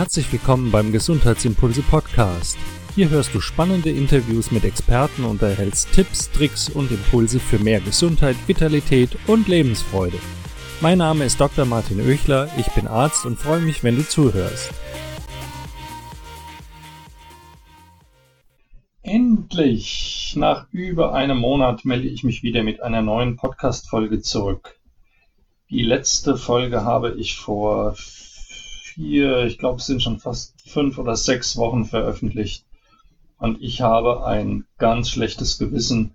Herzlich willkommen beim Gesundheitsimpulse Podcast. Hier hörst du spannende Interviews mit Experten und erhältst Tipps, Tricks und Impulse für mehr Gesundheit, Vitalität und Lebensfreude. Mein Name ist Dr. Martin Oechler, ich bin Arzt und freue mich, wenn du zuhörst. Endlich! Nach über einem Monat melde ich mich wieder mit einer neuen Podcast-Folge zurück. Die letzte Folge habe ich vor vier, ich glaube, es sind schon fast fünf oder sechs Wochen veröffentlicht. Und ich habe ein ganz schlechtes Gewissen,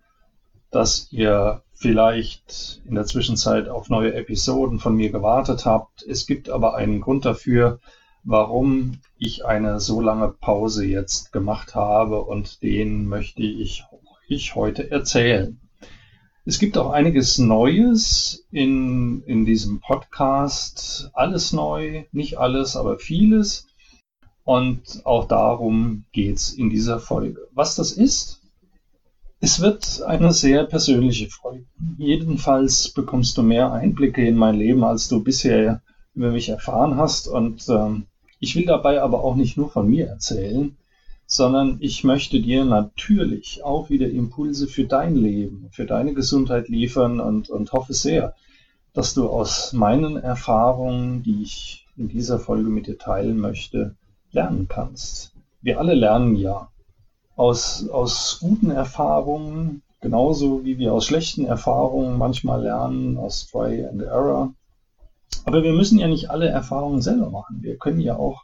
dass ihr vielleicht in der Zwischenzeit auf neue Episoden von mir gewartet habt. Es gibt aber einen Grund dafür, warum ich eine so lange Pause jetzt gemacht habe und den möchte ich, ich heute erzählen. Es gibt auch einiges Neues in, in diesem Podcast. Alles neu, nicht alles, aber vieles. Und auch darum geht's in dieser Folge. Was das ist? Es wird eine sehr persönliche Folge. Jedenfalls bekommst du mehr Einblicke in mein Leben, als du bisher über mich erfahren hast. Und ähm, ich will dabei aber auch nicht nur von mir erzählen, sondern ich möchte dir natürlich auch wieder Impulse für dein Leben, für deine Gesundheit liefern und, und hoffe sehr, dass du aus meinen Erfahrungen, die ich in dieser Folge mit dir teilen möchte, lernen kannst. Wir alle lernen ja aus, aus guten Erfahrungen, genauso wie wir aus schlechten Erfahrungen manchmal lernen, aus Try and Error. Aber wir müssen ja nicht alle Erfahrungen selber machen. Wir können ja auch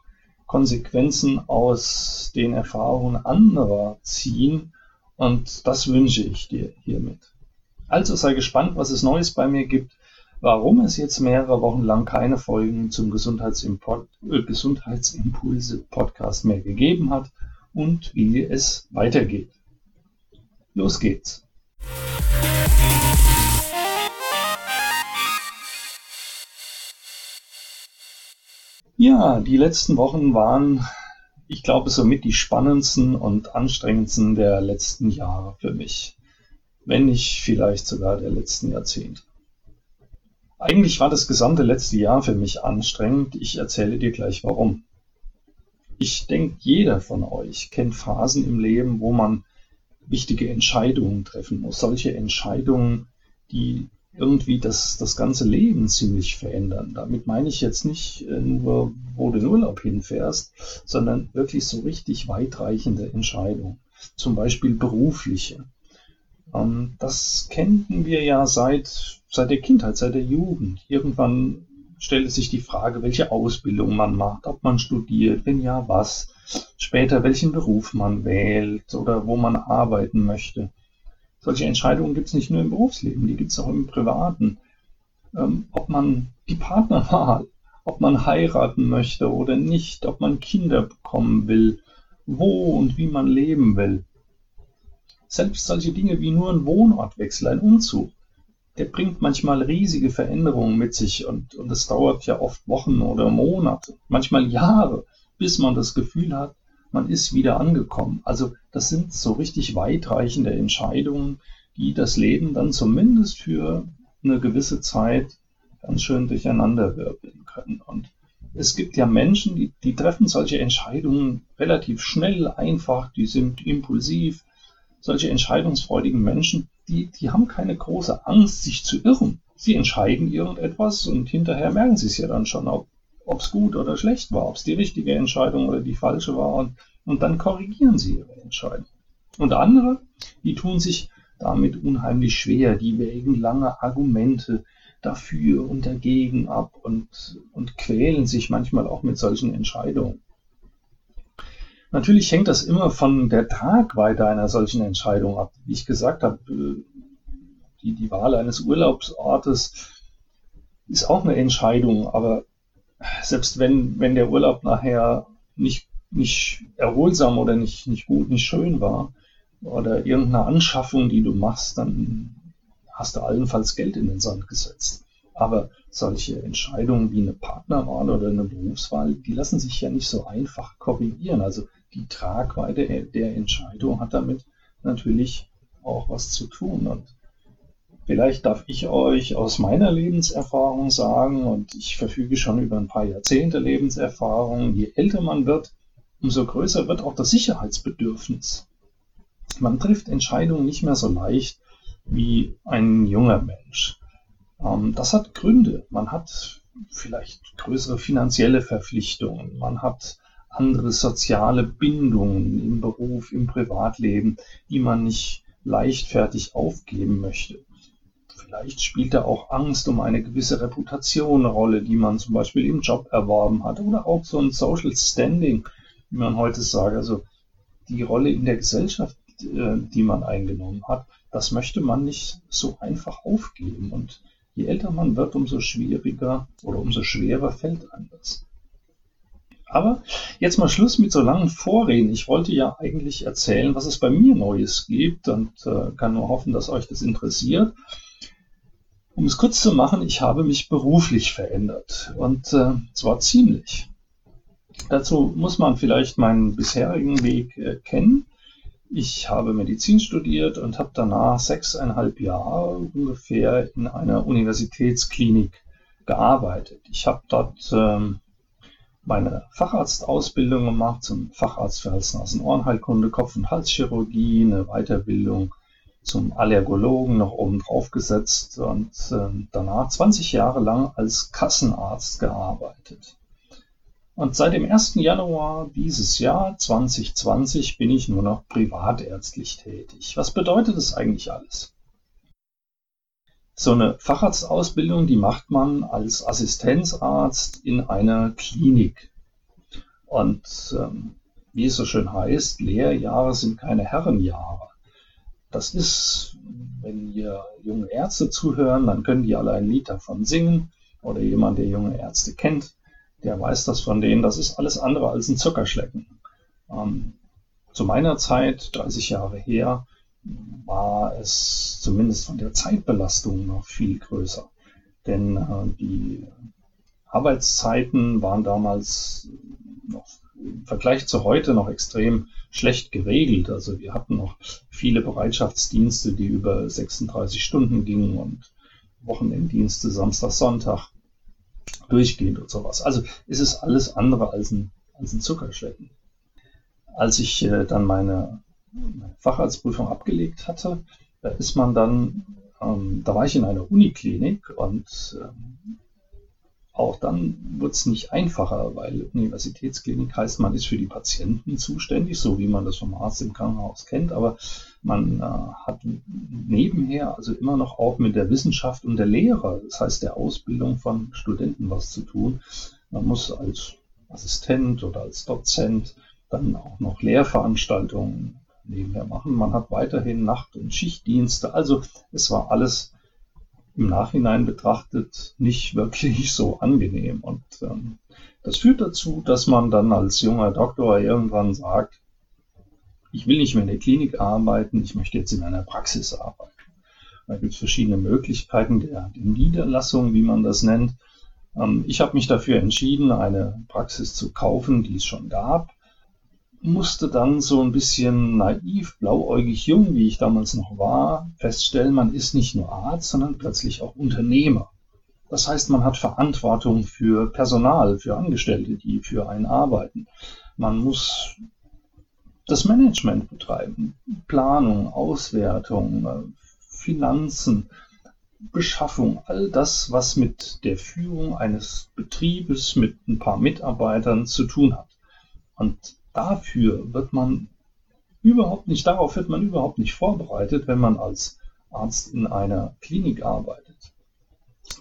Konsequenzen aus den Erfahrungen anderer ziehen. Und das wünsche ich dir hiermit. Also sei gespannt, was es Neues bei mir gibt, warum es jetzt mehrere Wochen lang keine Folgen zum äh, Gesundheitsimpulse-Podcast mehr gegeben hat und wie es weitergeht. Los geht's! Ja, die letzten Wochen waren, ich glaube, somit die spannendsten und anstrengendsten der letzten Jahre für mich. Wenn nicht vielleicht sogar der letzten Jahrzehnte. Eigentlich war das gesamte letzte Jahr für mich anstrengend. Ich erzähle dir gleich warum. Ich denke, jeder von euch kennt Phasen im Leben, wo man wichtige Entscheidungen treffen muss. Solche Entscheidungen, die irgendwie das, das ganze Leben ziemlich verändern. Damit meine ich jetzt nicht äh, nur, wo du in Urlaub hinfährst, sondern wirklich so richtig weitreichende Entscheidungen. Zum Beispiel berufliche. Ähm, das kennen wir ja seit, seit der Kindheit, seit der Jugend. Irgendwann stellt sich die Frage, welche Ausbildung man macht, ob man studiert, wenn ja, was. Später, welchen Beruf man wählt oder wo man arbeiten möchte. Solche Entscheidungen gibt es nicht nur im Berufsleben, die gibt es auch im Privaten. Ähm, ob man die Partnerwahl, ob man heiraten möchte oder nicht, ob man Kinder bekommen will, wo und wie man leben will. Selbst solche Dinge wie nur ein Wohnortwechsel, ein Umzug, der bringt manchmal riesige Veränderungen mit sich und, und es dauert ja oft Wochen oder Monate, manchmal Jahre, bis man das Gefühl hat, man ist wieder angekommen. Also das sind so richtig weitreichende Entscheidungen, die das Leben dann zumindest für eine gewisse Zeit ganz schön durcheinanderwirbeln können. Und es gibt ja Menschen, die, die treffen solche Entscheidungen relativ schnell, einfach, die sind impulsiv. Solche entscheidungsfreudigen Menschen, die, die haben keine große Angst, sich zu irren. Sie entscheiden irgendetwas und hinterher merken sie es ja dann schon, ob es gut oder schlecht war, ob es die richtige Entscheidung oder die falsche war. Und, und dann korrigieren sie ihre Entscheidung. Und andere, die tun sich damit unheimlich schwer, die wägen lange Argumente dafür und dagegen ab und, und quälen sich manchmal auch mit solchen Entscheidungen. Natürlich hängt das immer von der Tragweite einer solchen Entscheidung ab. Wie ich gesagt habe, äh, die, die Wahl eines Urlaubsortes ist auch eine Entscheidung, aber selbst wenn, wenn der Urlaub nachher nicht, nicht erholsam oder nicht, nicht gut, nicht schön war, oder irgendeine Anschaffung, die du machst, dann hast du allenfalls Geld in den Sand gesetzt. Aber solche Entscheidungen wie eine Partnerwahl oder eine Berufswahl, die lassen sich ja nicht so einfach korrigieren. Also die Tragweite der Entscheidung hat damit natürlich auch was zu tun. Und Vielleicht darf ich euch aus meiner Lebenserfahrung sagen, und ich verfüge schon über ein paar Jahrzehnte Lebenserfahrung, je älter man wird, umso größer wird auch das Sicherheitsbedürfnis. Man trifft Entscheidungen nicht mehr so leicht wie ein junger Mensch. Ähm, das hat Gründe. Man hat vielleicht größere finanzielle Verpflichtungen, man hat andere soziale Bindungen im Beruf, im Privatleben, die man nicht leichtfertig aufgeben möchte. Vielleicht spielt da auch Angst um eine gewisse Reputation eine Rolle, die man zum Beispiel im Job erworben hat oder auch so ein Social Standing, wie man heute sagt, also die Rolle in der Gesellschaft, äh, die man eingenommen hat, das möchte man nicht so einfach aufgeben. Und je älter man wird, umso schwieriger oder umso schwerer fällt einem das. Aber jetzt mal Schluss mit so langen Vorreden. Ich wollte ja eigentlich erzählen, was es bei mir Neues gibt und äh, kann nur hoffen, dass euch das interessiert. Um es kurz zu machen, ich habe mich beruflich verändert und äh, zwar ziemlich. Dazu muss man vielleicht meinen bisherigen Weg äh, kennen. Ich habe Medizin studiert und habe danach sechseinhalb Jahre ungefähr in einer Universitätsklinik gearbeitet. Ich habe dort ähm, meine Facharztausbildung gemacht zum Facharzt für Hals-Nasen-Ohrenheilkunde, Kopf- und Halschirurgie, eine Weiterbildung zum Allergologen noch oben drauf gesetzt und äh, danach 20 Jahre lang als Kassenarzt gearbeitet. Und seit dem 1. Januar dieses Jahr 2020 bin ich nur noch privatärztlich tätig. Was bedeutet das eigentlich alles? So eine Facharztausbildung, die macht man als Assistenzarzt in einer Klinik. Und ähm, wie es so schön heißt, Lehrjahre sind keine Herrenjahre. Das ist, wenn ihr junge Ärzte zuhören, dann können die alle ein Lied davon singen. Oder jemand, der junge Ärzte kennt, der weiß das von denen. Das ist alles andere als ein Zuckerschlecken. Ähm, zu meiner Zeit, 30 Jahre her, war es zumindest von der Zeitbelastung noch viel größer. Denn äh, die Arbeitszeiten waren damals noch im Vergleich zu heute noch extrem schlecht geregelt. Also wir hatten noch viele Bereitschaftsdienste, die über 36 Stunden gingen und Wochenenddienste Samstag, Sonntag durchgehend und sowas. Also ist es alles andere als ein, als ein Zuckerschlecken. Als ich äh, dann meine, meine Facharztprüfung abgelegt hatte, da ist man dann, ähm, da war ich in einer Uniklinik und ähm, auch dann wird es nicht einfacher, weil Universitätsklinik heißt, man ist für die Patienten zuständig, so wie man das vom Arzt im Krankenhaus kennt, aber man äh, hat nebenher also immer noch auch mit der Wissenschaft und der Lehre, das heißt der Ausbildung von Studenten was zu tun. Man muss als Assistent oder als Dozent dann auch noch Lehrveranstaltungen nebenher machen. Man hat weiterhin Nacht- und Schichtdienste. Also es war alles im Nachhinein betrachtet nicht wirklich so angenehm. Und ähm, das führt dazu, dass man dann als junger Doktor irgendwann sagt, ich will nicht mehr in der Klinik arbeiten, ich möchte jetzt in einer Praxis arbeiten. Da gibt es verschiedene Möglichkeiten der, der Niederlassung, wie man das nennt. Ähm, ich habe mich dafür entschieden, eine Praxis zu kaufen, die es schon gab musste dann so ein bisschen naiv, blauäugig jung, wie ich damals noch war, feststellen, man ist nicht nur Arzt, sondern plötzlich auch Unternehmer. Das heißt, man hat Verantwortung für Personal, für Angestellte, die für einen arbeiten. Man muss das Management betreiben, Planung, Auswertung, Finanzen, Beschaffung, all das, was mit der Führung eines Betriebes mit ein paar Mitarbeitern zu tun hat. Und dafür wird man überhaupt nicht, darauf wird man überhaupt nicht vorbereitet, wenn man als Arzt in einer Klinik arbeitet.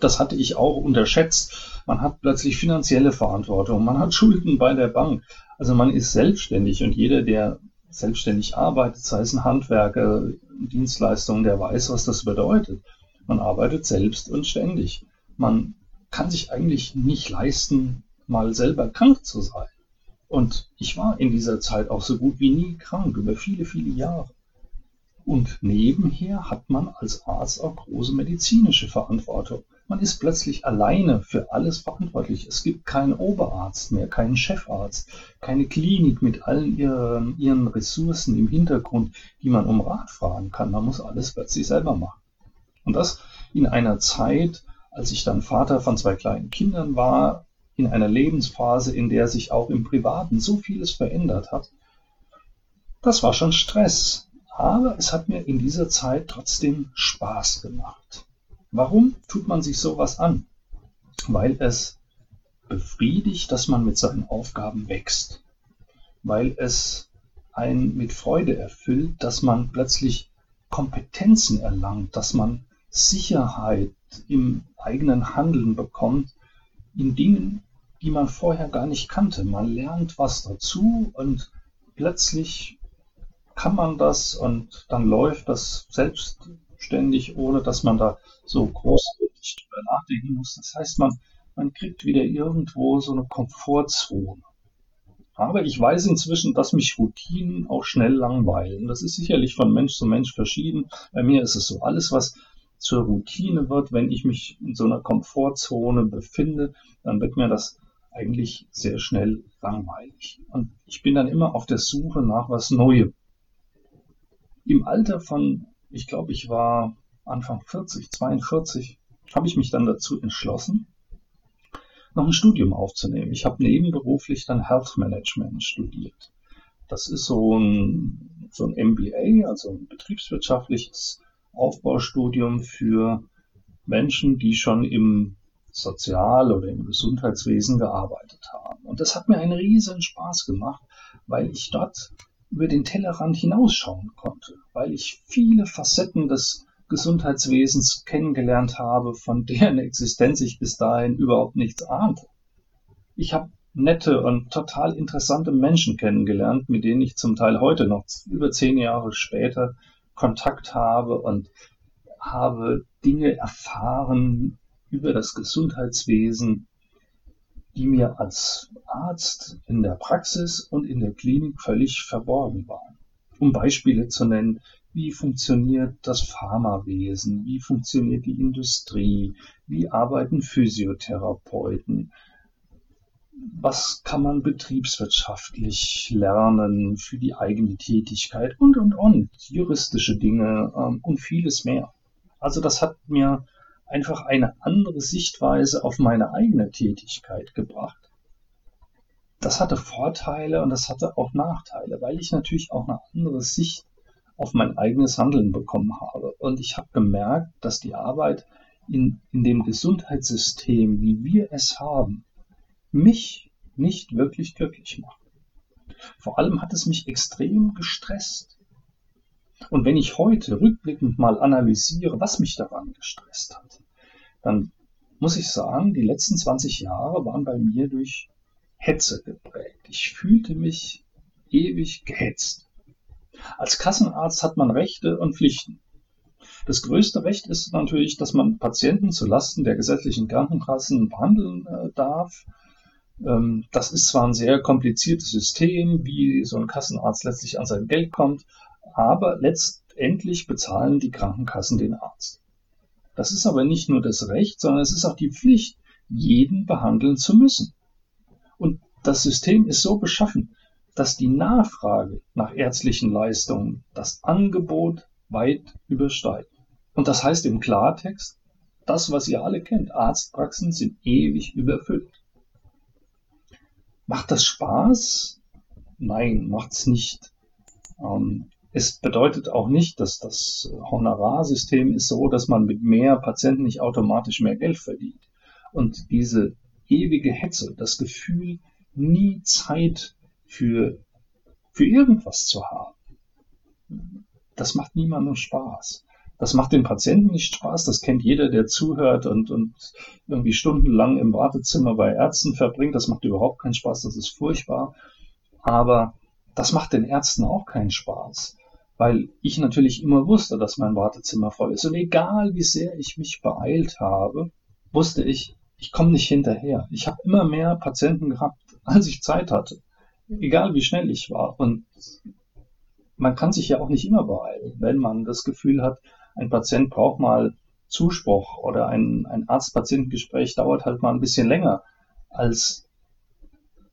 Das hatte ich auch unterschätzt. Man hat plötzlich finanzielle Verantwortung, man hat Schulden bei der Bank. Also man ist selbstständig und jeder, der selbstständig arbeitet, sei es ein Handwerker, Dienstleistungen, der weiß, was das bedeutet. Man arbeitet selbst und ständig. Man kann sich eigentlich nicht leisten, mal selber krank zu sein. Und ich war in dieser Zeit auch so gut wie nie krank, über viele, viele Jahre. Und nebenher hat man als Arzt auch große medizinische Verantwortung. Man ist plötzlich alleine für alles verantwortlich. Es gibt keinen Oberarzt mehr, keinen Chefarzt, keine Klinik mit allen ihren, ihren Ressourcen im Hintergrund, die man um Rat fragen kann. Man muss alles plötzlich selber machen. Und das in einer Zeit, als ich dann Vater von zwei kleinen Kindern war, in einer Lebensphase, in der sich auch im Privaten so vieles verändert hat. Das war schon Stress, aber es hat mir in dieser Zeit trotzdem Spaß gemacht. Warum tut man sich sowas an? Weil es befriedigt, dass man mit seinen Aufgaben wächst. Weil es einen mit Freude erfüllt, dass man plötzlich Kompetenzen erlangt, dass man Sicherheit im eigenen Handeln bekommt, in Dingen, die man vorher gar nicht kannte. Man lernt was dazu und plötzlich kann man das und dann läuft das selbstständig, ohne dass man da so großartig drüber nachdenken muss. Das heißt, man, man kriegt wieder irgendwo so eine Komfortzone. Aber ich weiß inzwischen, dass mich Routinen auch schnell langweilen. Das ist sicherlich von Mensch zu Mensch verschieden. Bei mir ist es so, alles, was zur Routine wird, wenn ich mich in so einer Komfortzone befinde, dann wird mir das eigentlich sehr schnell langweilig. Und ich bin dann immer auf der Suche nach was Neuem. Im Alter von, ich glaube, ich war Anfang 40, 42, habe ich mich dann dazu entschlossen, noch ein Studium aufzunehmen. Ich habe nebenberuflich dann Health Management studiert. Das ist so ein, so ein MBA, also ein betriebswirtschaftliches Aufbaustudium für Menschen, die schon im Sozial- oder im Gesundheitswesen gearbeitet haben. Und das hat mir einen riesen Spaß gemacht, weil ich dort über den Tellerrand hinausschauen konnte, weil ich viele Facetten des Gesundheitswesens kennengelernt habe, von deren Existenz ich bis dahin überhaupt nichts ahnte. Ich habe nette und total interessante Menschen kennengelernt, mit denen ich zum Teil heute noch über zehn Jahre später Kontakt habe und habe Dinge erfahren über das Gesundheitswesen, die mir als Arzt in der Praxis und in der Klinik völlig verborgen waren. Um Beispiele zu nennen, wie funktioniert das Pharmawesen, wie funktioniert die Industrie, wie arbeiten Physiotherapeuten, was kann man betriebswirtschaftlich lernen für die eigene Tätigkeit und, und, und, juristische Dinge ähm, und vieles mehr. Also das hat mir einfach eine andere Sichtweise auf meine eigene Tätigkeit gebracht. Das hatte Vorteile und das hatte auch Nachteile, weil ich natürlich auch eine andere Sicht auf mein eigenes Handeln bekommen habe. Und ich habe gemerkt, dass die Arbeit in, in dem Gesundheitssystem, wie wir es haben, mich nicht wirklich glücklich macht. Vor allem hat es mich extrem gestresst. Und wenn ich heute rückblickend mal analysiere, was mich daran gestresst hat, dann muss ich sagen, die letzten 20 Jahre waren bei mir durch Hetze geprägt. Ich fühlte mich ewig gehetzt. Als Kassenarzt hat man Rechte und Pflichten. Das größte Recht ist natürlich, dass man Patienten zulasten der gesetzlichen Krankenkassen behandeln äh, darf. Ähm, das ist zwar ein sehr kompliziertes System, wie so ein Kassenarzt letztlich an sein Geld kommt, aber letztendlich bezahlen die Krankenkassen den Arzt. Das ist aber nicht nur das Recht, sondern es ist auch die Pflicht, jeden behandeln zu müssen. Und das System ist so beschaffen, dass die Nachfrage nach ärztlichen Leistungen das Angebot weit übersteigt. Und das heißt im Klartext, das, was ihr alle kennt, Arztpraxen sind ewig überfüllt. Macht das Spaß? Nein, macht's nicht. Ähm, es bedeutet auch nicht, dass das Honorarsystem ist so, dass man mit mehr Patienten nicht automatisch mehr Geld verdient. Und diese ewige Hetze, das Gefühl, nie Zeit für, für irgendwas zu haben, das macht niemandem Spaß. Das macht dem Patienten nicht Spaß, das kennt jeder, der zuhört und, und irgendwie stundenlang im Wartezimmer bei Ärzten verbringt. Das macht überhaupt keinen Spaß, das ist furchtbar. Aber das macht den Ärzten auch keinen Spaß weil ich natürlich immer wusste, dass mein Wartezimmer voll ist. Und egal wie sehr ich mich beeilt habe, wusste ich, ich komme nicht hinterher. Ich habe immer mehr Patienten gehabt, als ich Zeit hatte. Egal wie schnell ich war. Und man kann sich ja auch nicht immer beeilen, wenn man das Gefühl hat, ein Patient braucht mal Zuspruch oder ein, ein Arzt-Patientengespräch dauert halt mal ein bisschen länger als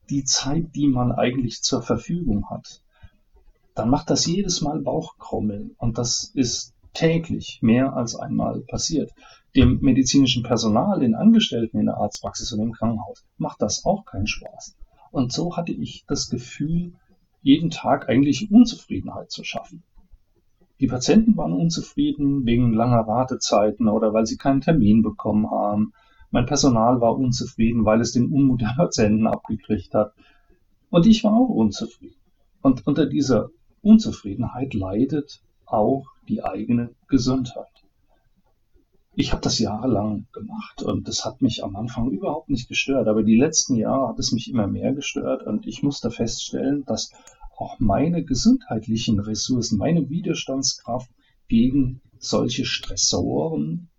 die Zeit, die man eigentlich zur Verfügung hat dann macht das jedes Mal Bauchkrummeln. Und das ist täglich mehr als einmal passiert. Dem medizinischen Personal, den Angestellten in der Arztpraxis und im Krankenhaus macht das auch keinen Spaß. Und so hatte ich das Gefühl, jeden Tag eigentlich Unzufriedenheit zu schaffen. Die Patienten waren unzufrieden wegen langer Wartezeiten oder weil sie keinen Termin bekommen haben. Mein Personal war unzufrieden, weil es den Unmut der Patienten abgekriegt hat. Und ich war auch unzufrieden. Und unter dieser Unzufriedenheit leidet auch die eigene Gesundheit. Ich habe das jahrelang gemacht und das hat mich am Anfang überhaupt nicht gestört, aber die letzten Jahre hat es mich immer mehr gestört und ich musste feststellen, dass auch meine gesundheitlichen Ressourcen, meine Widerstandskraft gegen solche Stressoren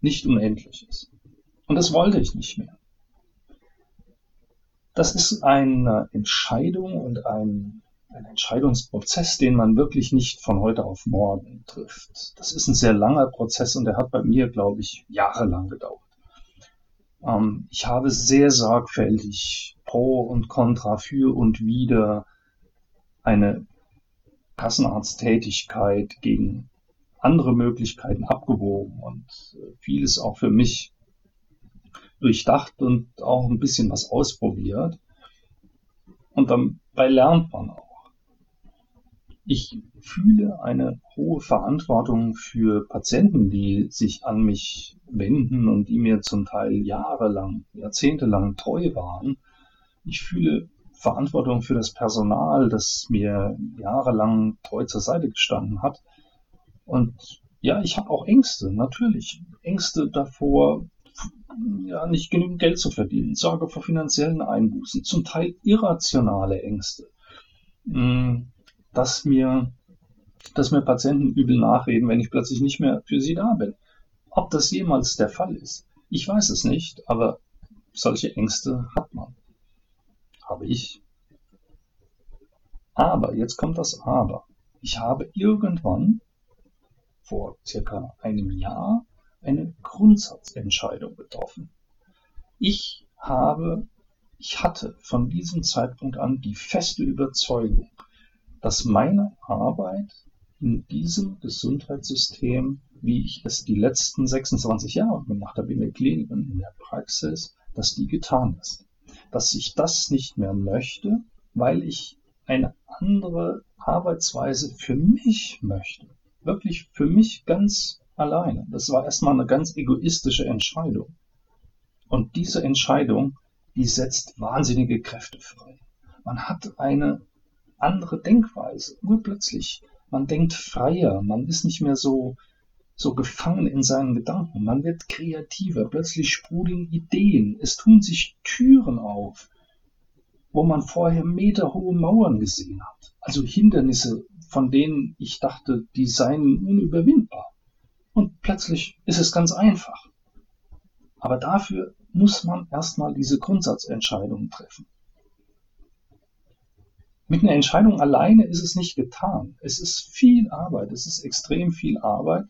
nicht unendlich ist. Und das wollte ich nicht mehr. Das ist eine Entscheidung und ein ein Entscheidungsprozess, den man wirklich nicht von heute auf morgen trifft. Das ist ein sehr langer Prozess und der hat bei mir, glaube ich, jahrelang gedauert. Ähm, ich habe sehr sorgfältig Pro und Contra für und wider eine Kassenarzttätigkeit gegen andere Möglichkeiten abgewogen und äh, vieles auch für mich durchdacht und auch ein bisschen was ausprobiert. Und dabei lernt man auch. Ich fühle eine hohe Verantwortung für Patienten, die sich an mich wenden und die mir zum Teil jahrelang, jahrzehntelang treu waren. Ich fühle Verantwortung für das Personal, das mir jahrelang treu zur Seite gestanden hat. Und ja, ich habe auch Ängste, natürlich. Ängste davor, ja, nicht genügend Geld zu verdienen, Sorge vor finanziellen Einbußen, zum Teil irrationale Ängste. Hm, dass mir, dass mir Patienten übel nachreden, wenn ich plötzlich nicht mehr für sie da bin. Ob das jemals der Fall ist, ich weiß es nicht, aber solche Ängste hat man. Habe ich. Aber, jetzt kommt das Aber. Ich habe irgendwann vor circa einem Jahr eine Grundsatzentscheidung getroffen. Ich habe, ich hatte von diesem Zeitpunkt an die feste Überzeugung, dass meine Arbeit in diesem Gesundheitssystem, wie ich es die letzten 26 Jahre gemacht habe in der Klinik und in der Praxis, dass die getan ist. Dass ich das nicht mehr möchte, weil ich eine andere Arbeitsweise für mich möchte. Wirklich für mich ganz alleine. Das war erstmal eine ganz egoistische Entscheidung. Und diese Entscheidung, die setzt wahnsinnige Kräfte frei. Man hat eine andere Denkweise. Urplötzlich. Man denkt freier, man ist nicht mehr so, so gefangen in seinen Gedanken. Man wird kreativer, plötzlich sprudeln Ideen, es tun sich Türen auf, wo man vorher meterhohe Mauern gesehen hat. Also Hindernisse, von denen ich dachte, die seien unüberwindbar. Und plötzlich ist es ganz einfach. Aber dafür muss man erstmal diese Grundsatzentscheidungen treffen. Mit einer Entscheidung alleine ist es nicht getan. Es ist viel Arbeit, es ist extrem viel Arbeit,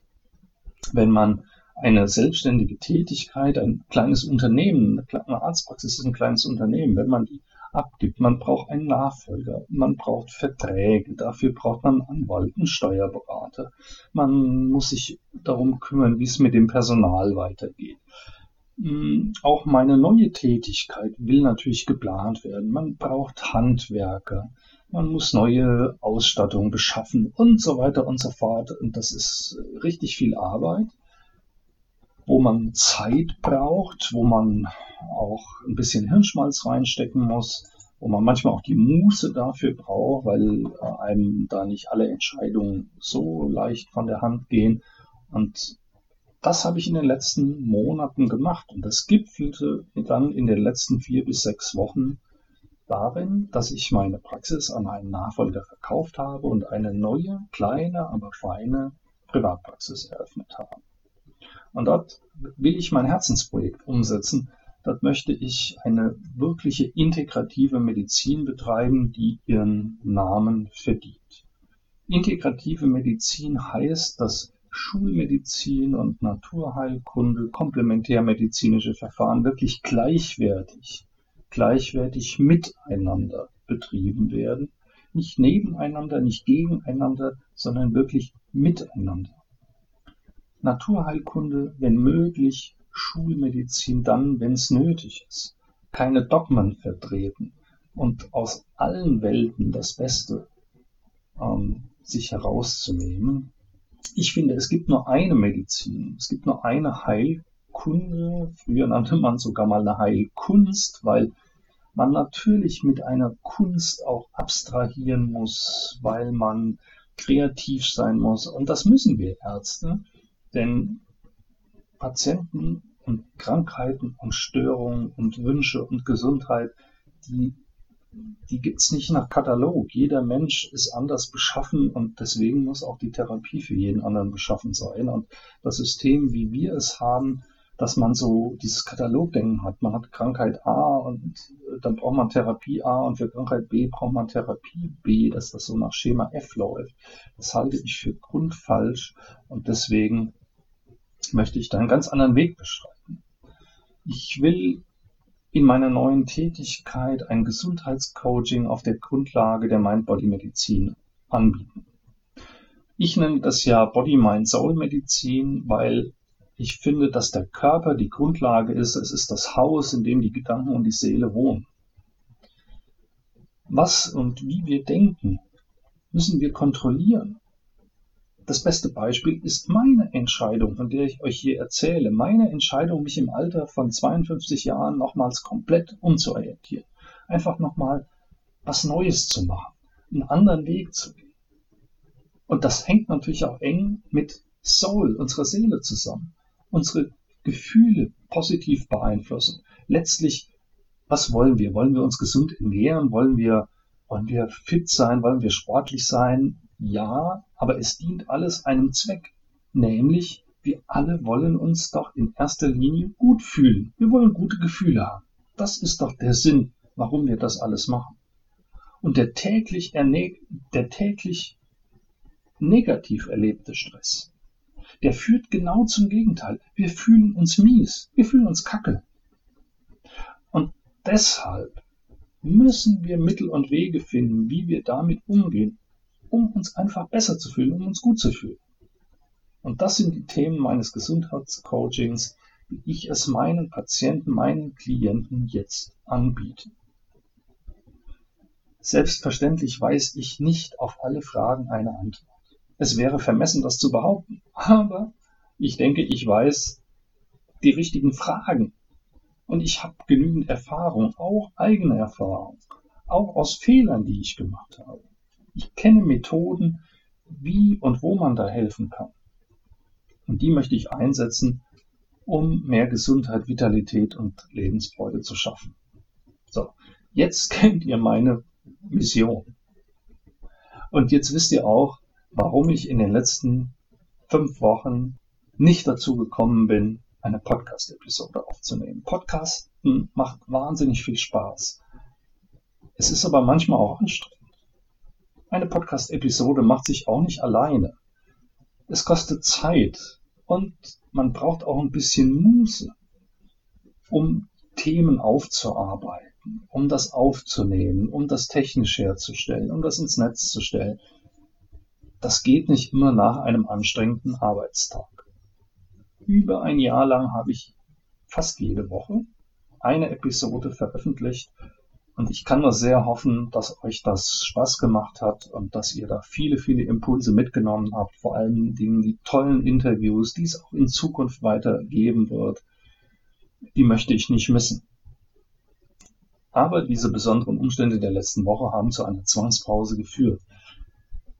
wenn man eine selbstständige Tätigkeit, ein kleines Unternehmen, eine Arztpraxis ist ein kleines Unternehmen, wenn man die abgibt. Man braucht einen Nachfolger, man braucht Verträge, dafür braucht man einen Anwalt, einen Steuerberater. Man muss sich darum kümmern, wie es mit dem Personal weitergeht. Hm, auch meine neue Tätigkeit will natürlich geplant werden. Man braucht Handwerker man muss neue Ausstattung beschaffen und so weiter und so fort. Und das ist richtig viel Arbeit, wo man Zeit braucht, wo man auch ein bisschen Hirnschmalz reinstecken muss, wo man manchmal auch die Muße dafür braucht, weil einem da nicht alle Entscheidungen so leicht von der Hand gehen. Und das habe ich in den letzten Monaten gemacht und das gipfelte dann in den letzten vier bis sechs Wochen darin, dass ich meine Praxis an einen Nachfolger verkauft habe und eine neue, kleine, aber feine Privatpraxis eröffnet habe. Und dort will ich mein Herzensprojekt umsetzen. Dort möchte ich eine wirkliche integrative Medizin betreiben, die ihren Namen verdient. Integrative Medizin heißt, dass Schulmedizin und Naturheilkunde, komplementärmedizinische Verfahren wirklich gleichwertig gleichwertig miteinander betrieben werden. Nicht nebeneinander, nicht gegeneinander, sondern wirklich miteinander. Naturheilkunde, wenn möglich, Schulmedizin dann, wenn es nötig ist. Keine Dogmen vertreten und aus allen Welten das Beste ähm, sich herauszunehmen. Ich finde, es gibt nur eine Medizin, es gibt nur eine Heilkunde. Früher nannte man sogar mal eine Heilkunst, weil man natürlich mit einer Kunst auch abstrahieren muss, weil man kreativ sein muss. Und das müssen wir Ärzte, denn Patienten und Krankheiten und Störungen und Wünsche und Gesundheit, die, die gibt's nicht nach Katalog. Jeder Mensch ist anders beschaffen und deswegen muss auch die Therapie für jeden anderen beschaffen sein. Und das System, wie wir es haben, dass man so dieses Katalogdenken hat. Man hat Krankheit A und äh, dann braucht man Therapie A und für Krankheit B braucht man Therapie B, dass das so nach Schema F läuft. Das halte ich für grundfalsch und deswegen möchte ich da einen ganz anderen Weg beschreiten. Ich will in meiner neuen Tätigkeit ein Gesundheitscoaching auf der Grundlage der Mind-Body-Medizin anbieten. Ich nenne das ja Body-Mind-Soul-Medizin, weil ich finde, dass der Körper die Grundlage ist. Es ist das Haus, in dem die Gedanken und die Seele wohnen. Was und wie wir denken, müssen wir kontrollieren. Das beste Beispiel ist meine Entscheidung, von der ich euch hier erzähle. Meine Entscheidung, mich im Alter von 52 Jahren nochmals komplett umzuorientieren. Einfach nochmal was Neues zu machen, einen anderen Weg zu gehen. Und das hängt natürlich auch eng mit Soul, unserer Seele zusammen unsere Gefühle positiv beeinflussen. Letztlich, was wollen wir? Wollen wir uns gesund ernähren? Wollen wir, wollen wir fit sein? Wollen wir sportlich sein? Ja, aber es dient alles einem Zweck. Nämlich, wir alle wollen uns doch in erster Linie gut fühlen. Wir wollen gute Gefühle haben. Das ist doch der Sinn, warum wir das alles machen. Und der täglich, der täglich negativ erlebte Stress, der führt genau zum Gegenteil. Wir fühlen uns mies, wir fühlen uns kacke. Und deshalb müssen wir Mittel und Wege finden, wie wir damit umgehen, um uns einfach besser zu fühlen, um uns gut zu fühlen. Und das sind die Themen meines Gesundheitscoachings, wie ich es meinen Patienten, meinen Klienten jetzt anbiete. Selbstverständlich weiß ich nicht auf alle Fragen eine Antwort. Es wäre vermessen, das zu behaupten. Aber ich denke, ich weiß die richtigen Fragen. Und ich habe genügend Erfahrung, auch eigene Erfahrung, auch aus Fehlern, die ich gemacht habe. Ich kenne Methoden, wie und wo man da helfen kann. Und die möchte ich einsetzen, um mehr Gesundheit, Vitalität und Lebensfreude zu schaffen. So, jetzt kennt ihr meine Mission. Und jetzt wisst ihr auch, warum ich in den letzten fünf Wochen nicht dazu gekommen bin, eine Podcast-Episode aufzunehmen. Podcasten macht wahnsinnig viel Spaß. Es ist aber manchmal auch anstrengend. Eine Podcast-Episode macht sich auch nicht alleine. Es kostet Zeit und man braucht auch ein bisschen Muße, um Themen aufzuarbeiten, um das aufzunehmen, um das technisch herzustellen, um das ins Netz zu stellen. Das geht nicht immer nach einem anstrengenden Arbeitstag. Über ein Jahr lang habe ich fast jede Woche eine Episode veröffentlicht und ich kann nur sehr hoffen, dass euch das Spaß gemacht hat und dass ihr da viele, viele Impulse mitgenommen habt, vor allen Dingen die tollen Interviews, die es auch in Zukunft weitergeben wird. Die möchte ich nicht missen. Aber diese besonderen Umstände der letzten Woche haben zu einer Zwangspause geführt.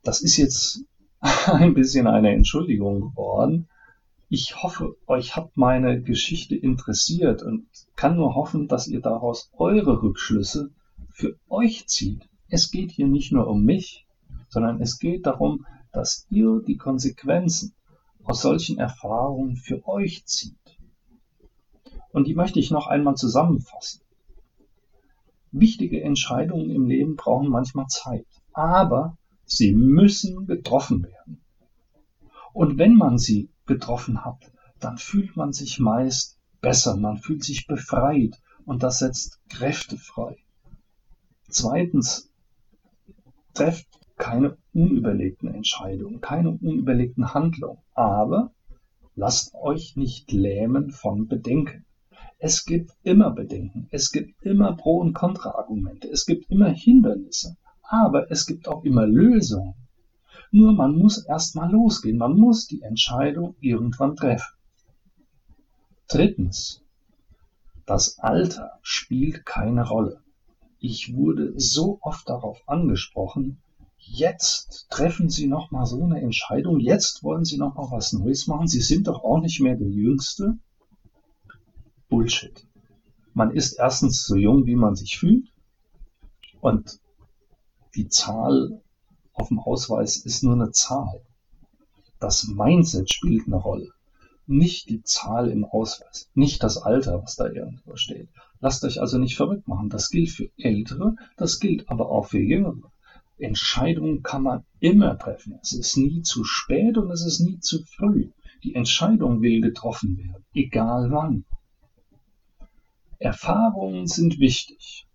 Das ist jetzt ein bisschen eine Entschuldigung geworden. Ich hoffe, euch hat meine Geschichte interessiert und kann nur hoffen, dass ihr daraus eure Rückschlüsse für euch zieht. Es geht hier nicht nur um mich, sondern es geht darum, dass ihr die Konsequenzen aus solchen Erfahrungen für euch zieht. Und die möchte ich noch einmal zusammenfassen. Wichtige Entscheidungen im Leben brauchen manchmal Zeit, aber Sie müssen getroffen werden. Und wenn man sie getroffen hat, dann fühlt man sich meist besser, man fühlt sich befreit und das setzt Kräfte frei. Zweitens, trefft keine unüberlegten Entscheidungen, keine unüberlegten Handlungen, aber lasst euch nicht lähmen von Bedenken. Es gibt immer Bedenken, es gibt immer Pro- und Kontraargumente, es gibt immer Hindernisse, aber es gibt auch immer Lösungen. Nur man muss erst mal losgehen, man muss die Entscheidung irgendwann treffen. Drittens, das Alter spielt keine Rolle. Ich wurde so oft darauf angesprochen, jetzt treffen Sie noch mal so eine Entscheidung, jetzt wollen Sie noch mal was Neues machen, Sie sind doch auch nicht mehr der Jüngste. Bullshit. Man ist erstens so jung, wie man sich fühlt und die Zahl auf dem Ausweis ist nur eine Zahl. Das Mindset spielt eine Rolle. Nicht die Zahl im Ausweis, nicht das Alter, was da irgendwo steht. Lasst euch also nicht verrückt machen. Das gilt für Ältere, das gilt aber auch für Jüngere. Entscheidungen kann man immer treffen. Es ist nie zu spät und es ist nie zu früh. Die Entscheidung will getroffen werden, egal wann. Erfahrungen sind wichtig.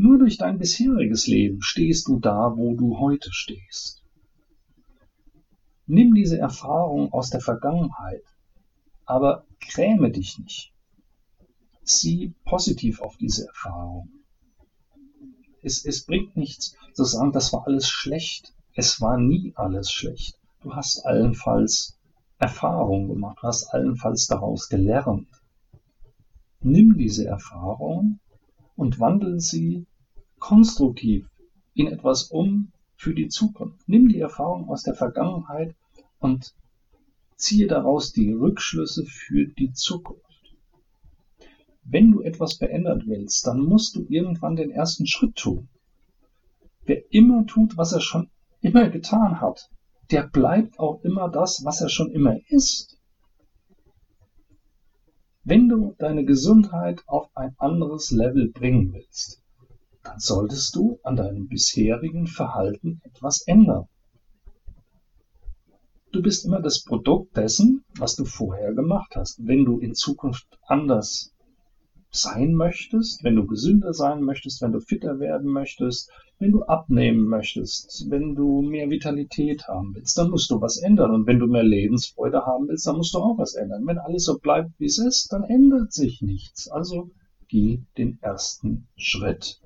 Nur durch dein bisheriges Leben stehst du da, wo du heute stehst. Nimm diese Erfahrung aus der Vergangenheit, aber gräme dich nicht. Sieh positiv auf diese Erfahrung. Es, es bringt nichts zu sagen, das war alles schlecht. Es war nie alles schlecht. Du hast allenfalls Erfahrung gemacht, du hast allenfalls daraus gelernt. Nimm diese Erfahrung und wandel sie konstruktiv in etwas um für die Zukunft. Nimm die Erfahrung aus der Vergangenheit und ziehe daraus die Rückschlüsse für die Zukunft. Wenn du etwas verändern willst, dann musst du irgendwann den ersten Schritt tun. Wer immer tut, was er schon immer getan hat, der bleibt auch immer das, was er schon immer ist. Wenn du deine Gesundheit auf ein anderes Level bringen willst, dann solltest du an deinem bisherigen Verhalten etwas ändern. Du bist immer das Produkt dessen, was du vorher gemacht hast. Wenn du in Zukunft anders sein möchtest, wenn du gesünder sein möchtest, wenn du fitter werden möchtest, wenn du abnehmen möchtest, wenn du mehr Vitalität haben willst, dann musst du was ändern. Und wenn du mehr Lebensfreude haben willst, dann musst du auch was ändern. Wenn alles so bleibt, wie es ist, dann ändert sich nichts. Also geh den ersten Schritt.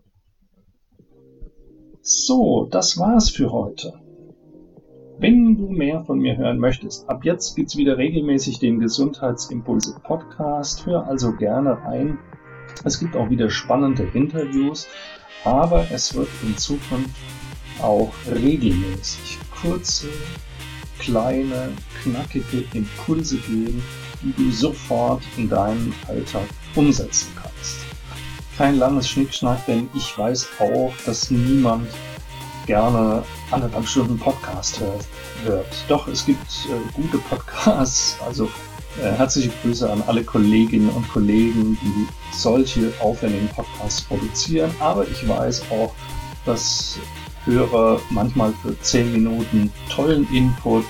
So, das war's für heute. Wenn du mehr von mir hören möchtest, ab jetzt gibt's wieder regelmäßig den Gesundheitsimpulse Podcast. Hör also gerne rein. Es gibt auch wieder spannende Interviews, aber es wird in Zukunft auch regelmäßig kurze, kleine, knackige Impulse geben, die du sofort in deinem Alltag umsetzen kannst. Kein langes Schnickschnack, denn ich weiß auch, dass niemand gerne anderthalb Stunden Podcast hört. Doch, es gibt äh, gute Podcasts, also herzliche Grüße an alle Kolleginnen und Kollegen, die solche aufwendigen Podcasts produzieren. Aber ich weiß auch, dass Hörer manchmal für 10 Minuten tollen Input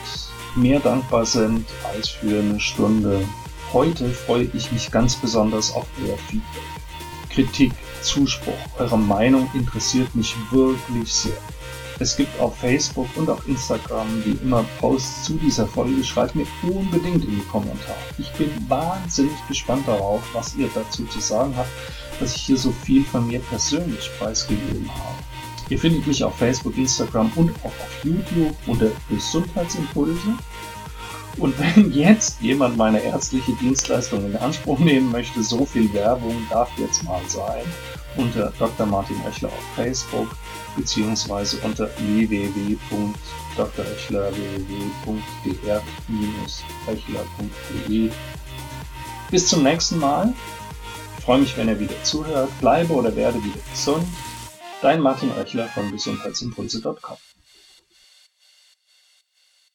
mehr dankbar sind als für eine Stunde. Heute freue ich mich ganz besonders auf euer Feedback. Kritik, Zuspruch, eure Meinung interessiert mich wirklich sehr. Es gibt auf Facebook und auf Instagram wie immer Posts zu dieser Folge. Schreibt mir unbedingt in die Kommentare. Ich bin wahnsinnig gespannt darauf, was ihr dazu zu sagen habt, dass ich hier so viel von mir persönlich preisgegeben habe. Ihr findet mich auf Facebook, Instagram und auch auf YouTube unter Gesundheitsimpulse. Und wenn jetzt jemand meine ärztliche Dienstleistung in Anspruch nehmen möchte, so viel Werbung darf jetzt mal sein unter Dr. Martin Oechler auf Facebook beziehungsweise unter www.dröchler www.dr-oechler.de. Bis zum nächsten Mal. Ich freue mich, wenn ihr wieder zuhört. Bleibe oder werde wieder gesund. Dein Martin Oechler von gesundheitsimpulse.com.